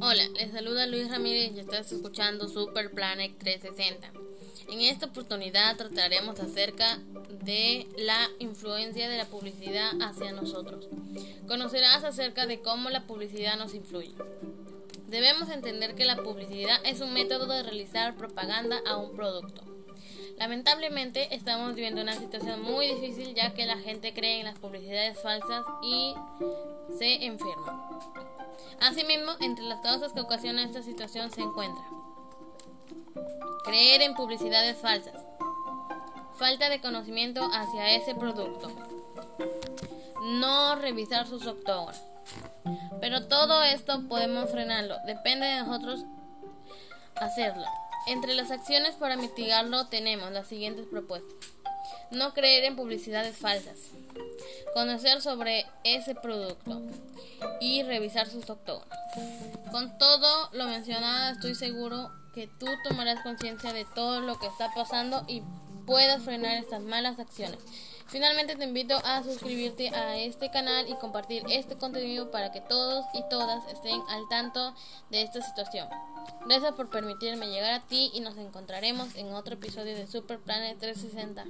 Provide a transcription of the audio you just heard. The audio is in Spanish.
Hola, les saluda Luis Ramírez y estás escuchando Super Planet 360. En esta oportunidad trataremos acerca de la influencia de la publicidad hacia nosotros. Conocerás acerca de cómo la publicidad nos influye. Debemos entender que la publicidad es un método de realizar propaganda a un producto. Lamentablemente estamos viviendo una situación muy difícil ya que la gente cree en las publicidades falsas y se enferma. Asimismo, entre las causas que ocasionan esta situación se encuentra creer en publicidades falsas, falta de conocimiento hacia ese producto, no revisar sus octógonos. Pero todo esto podemos frenarlo, depende de nosotros hacerlo. Entre las acciones para mitigarlo tenemos las siguientes propuestas. No creer en publicidades falsas. Conocer sobre ese producto y revisar sus octógonos. Con todo lo mencionado, estoy seguro que tú tomarás conciencia de todo lo que está pasando y puedas frenar estas malas acciones. Finalmente te invito a suscribirte a este canal y compartir este contenido para que todos y todas estén al tanto de esta situación. Gracias por permitirme llegar a ti y nos encontraremos en otro episodio de Super Planet 360.